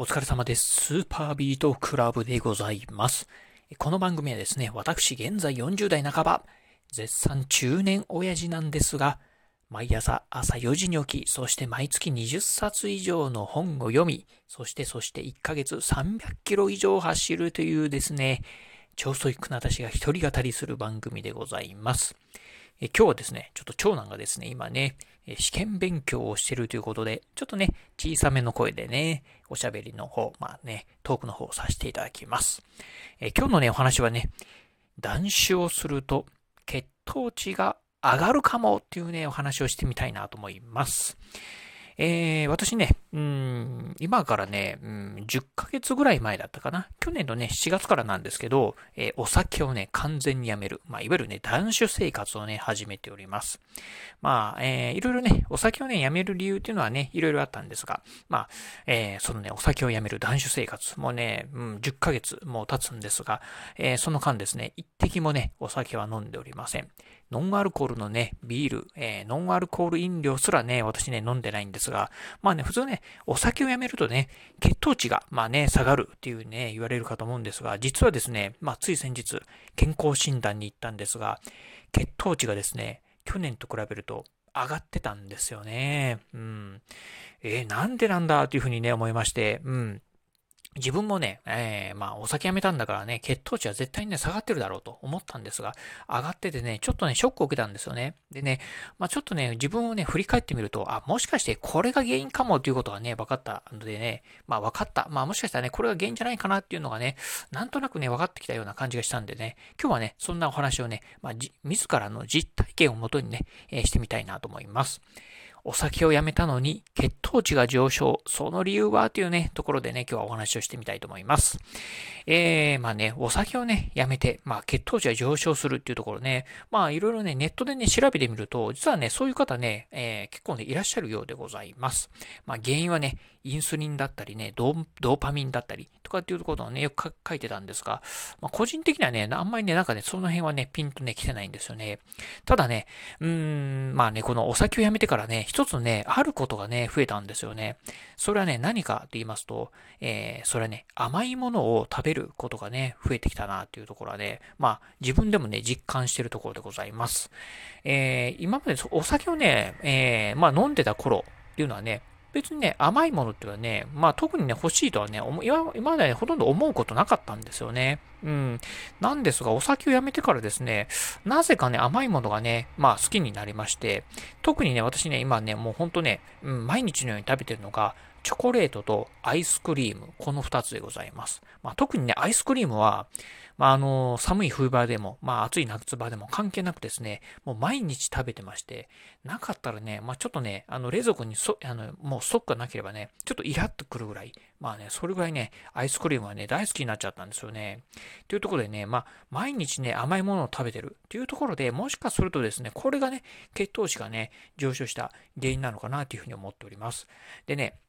お疲れ様です。スーパービートクラブでございます。この番組はですね、私現在40代半ば、絶賛中年親父なんですが、毎朝朝4時に起き、そして毎月20冊以上の本を読み、そしてそして1ヶ月300キロ以上走るというですね、超ソイックな私が一人語りする番組でございます。今日はですね、ちょっと長男がですね、今ね、試験勉強をしてるということで、ちょっとね、小さめの声でね、おしゃべりの方、まあね、トークの方をさせていただきます。え今日のね、お話はね、断酒をすると血糖値が上がるかもっていうね、お話をしてみたいなと思います。えー、私ね、うん、今からね、うん、10ヶ月ぐらい前だったかな。去年のね、7月からなんですけど、えー、お酒をね、完全にやめる。まあ、いわゆるね、断酒生活をね、始めております。まあ、えー、いろいろね、お酒をね、やめる理由っていうのはね、いろいろあったんですが、まあ、えー、そのね、お酒をやめる断酒生活、もね、うん、10ヶ月もう経つんですが、えー、その間ですね、一滴もね、お酒は飲んでおりません。ノンアルコールのね、ビール、えー、ノンアルコール飲料すらね、私ね、飲んでないんですが、まあね、普通ね、お酒をやめるとね、血糖値が、まあね、下がるっていうね、言われるかと思うんですが、実はですね、まあつい先日、健康診断に行ったんですが、血糖値がですね、去年と比べると上がってたんですよね。うん。えー、なんでなんだっていうふうにね、思いまして、うん。自分もね、えー、まあ、お酒やめたんだからね、血糖値は絶対にね、下がってるだろうと思ったんですが、上がっててね、ちょっとね、ショックを受けたんですよね。でね、まあ、ちょっとね、自分をね、振り返ってみると、あ、もしかしてこれが原因かもっていうことがね、分かったのでね、まあ、分かった。まあ、もしかしたらね、これが原因じゃないかなっていうのがね、なんとなくね、分かってきたような感じがしたんでね、今日はね、そんなお話をね、まあ、自らの実体験をもとにね、えー、してみたいなと思います。お酒をやめたのに血糖値が上昇。その理由は？というね、ところでね、今日はお話をしてみたいと思います。えー、まあね、お酒をね、やめて、まあ血糖値が上昇するっていうところね、まあいろいろね、ネットでね、調べてみると、実はね、そういう方ね、えー、結構ね、いらっしゃるようでございます。まあ原因はね、インスリンだったりね、ドーパミンだったりとかっていうころをね、よく書いてたんですが、まあ個人的にはね、あんまりね、なんかね、その辺はね、ピンとね、来てないんですよね。ただね、うーん、まあね、このお酒をやめてからね、一つね、あることがね、増えたんですよね。それはね、何かって言いますと、えー、それはね、甘いものを食べることがね、増えてきたなっていうところはね、まあ、自分でもね、実感してるところでございます。えー、今までお酒をね、えー、まあ飲んでた頃っていうのはね、別にね、甘いものっていうのはね、まあ特にね、欲しいとはね、今今まで、ね、ほとんど思うことなかったんですよね。うん。なんですが、お酒をやめてからですね、なぜかね、甘いものがね、まあ好きになりまして、特にね、私ね、今ね、もうほんとね、うん、毎日のように食べてるのが、チョコレートとアイスクリーム、この2つでございます。まあ、特にね、アイスクリームは、まあ、あの、寒い冬場でも、まあ、暑い夏場でも関係なくですね、もう毎日食べてまして、なかったらね、まあ、ちょっとね、あの、冷蔵庫にそ、あの、もうストックがなければね、ちょっとイラッとくるぐらい、まあね、それぐらいね、アイスクリームはね、大好きになっちゃったんですよね。というところでね、まあ、毎日ね、甘いものを食べてるっていうところで、もしかするとですね、これがね、血糖値がね、上昇した原因なのかなというふうに思っております。でね、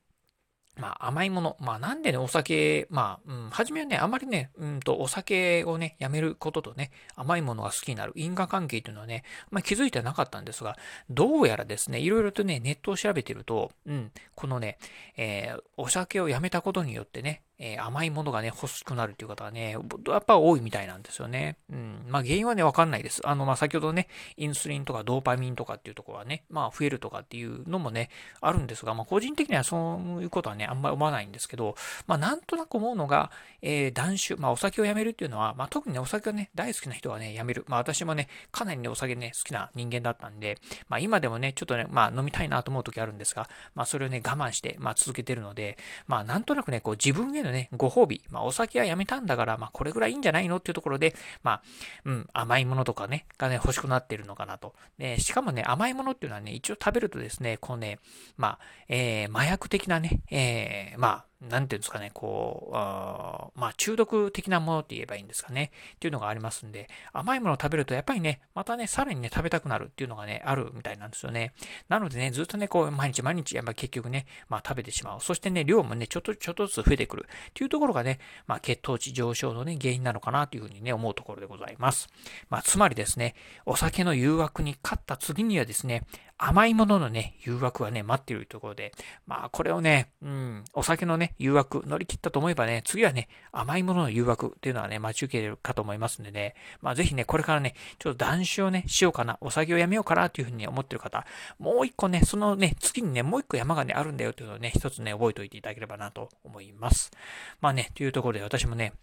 まあ甘いもの。まあなんでね、お酒、まあ、うん、初めはね、あまりね、うんと、お酒をね、やめることとね、甘いものが好きになる因果関係というのはね、まあ気づいてなかったんですが、どうやらですね、いろいろとね、ネットを調べてると、うん、このね、えー、お酒をやめたことによってね、えー、甘いものがね、欲しくなるっていう方がね、やっぱ多いみたいなんですよね。うん。まあ原因はね、わかんないです。あの、まあ先ほどね、インスリンとかドーパミンとかっていうところはね、まあ増えるとかっていうのもね、あるんですが、まあ個人的にはそういうことはね、あんまり思わないんですけど、まあなんとなく思うのが、えー、断酒、まあお酒をやめるっていうのは、まあ特にね、お酒がね、大好きな人はね、やめる。まあ私もね、かなりね、お酒ね、好きな人間だったんで、まあ今でもね、ちょっとね、まあ飲みたいなと思う時あるんですが、まあそれをね、我慢して、まあ続けてるので、まあなんとなくね、こう自分へのね、ご褒美、まあ、お酒はやめたんだから、まあ、これぐらいいいんじゃないのっていうところで、まあ、うん、甘いものとかね、がね、欲しくなってるのかなと。で、しかもね、甘いものっていうのはね、一応食べるとですね、こうね、まあ、えー、麻薬的なね、えー、まあ、なんていうんですかね、こう、あまあ中毒的なものって言えばいいんですかね、っていうのがありますんで、甘いものを食べるとやっぱりね、またね、さらにね、食べたくなるっていうのがね、あるみたいなんですよね。なのでね、ずっとね、こう、毎日毎日、やっぱ結局ね、まあ食べてしまう。そしてね、量もね、ちょっと、ちょっとずつ増えてくるっていうところがね、まあ血糖値上昇のね、原因なのかなというふうにね、思うところでございます。まあつまりですね、お酒の誘惑に勝った次にはですね、甘いもののね、誘惑がね、待っているところで、まあこれをね、うん、お酒のね、誘惑乗り切ったと思えばね、次はね、甘いものの誘惑っていうのはね、待ち受けるかと思いますんでね、まあぜひね、これからね、ちょっと断酒をね、しようかな、お酒をやめようかなっていうふうに、思ってる方、もう一個ね、そのね、次にね、もう一個山がね、あるんだよっていうのをね、一つね、覚えておいていただければなと思います。まあね、というところで私もね、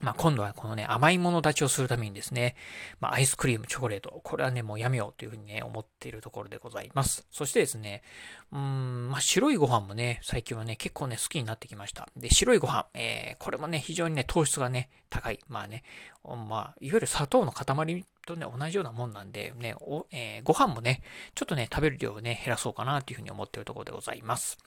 まあ、今度はこのね、甘いもの立ちをするためにですね、まあ、アイスクリーム、チョコレート、これはね、もうやめようというふうにね、思っているところでございます。そしてですね、うん、まあ、白いご飯もね、最近はね、結構ね、好きになってきました。で、白いご飯、えー、これもね、非常にね、糖質がね、高い。まあね、まあ、いわゆる砂糖の塊とね、同じようなもんなんで、ね、おえー、ご飯もね、ちょっとね、食べる量をね、減らそうかなというふうに思っているところでございます。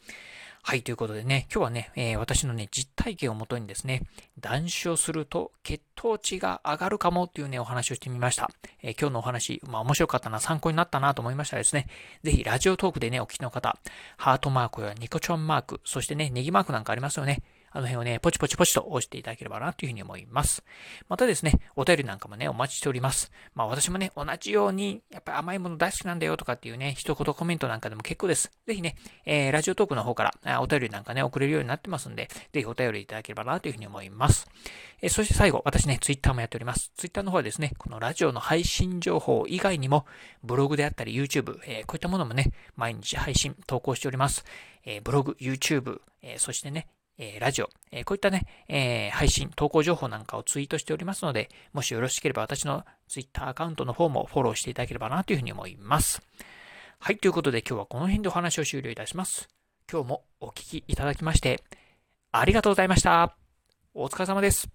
はい、ということでね、今日はね、えー、私のね、実体験をもとにですね、断酒をすると血糖値が上がるかもっていうね、お話をしてみました。えー、今日のお話、まあ面白かったな、参考になったなと思いましたらですね、ぜひラジオトークでね、お聞きの方、ハートマークやニコチョンマーク、そしてね、ネギマークなんかありますよね。あの辺をね、ポチポチポチと押していただければなというふうに思います。またですね、お便りなんかもね、お待ちしております。まあ私もね、同じように、やっぱり甘いもの大好きなんだよとかっていうね、一言コメントなんかでも結構です。ぜひね、えー、ラジオトークの方からお便りなんかね、送れるようになってますんで、ぜひお便りいただければなというふうに思います。えー、そして最後、私ね、ツイッターもやっております。ツイッターの方はですね、このラジオの配信情報以外にも、ブログであったり YouTube、えー、こういったものもね、毎日配信、投稿しております。えブログ、YouTube、えそしてね、えラジオ、えこういったね、え配信、投稿情報なんかをツイートしておりますので、もしよろしければ私の Twitter アカウントの方もフォローしていただければなというふうに思います。はい、ということで今日はこの辺でお話を終了いたします。今日もお聴きいただきまして、ありがとうございました。お疲れ様です。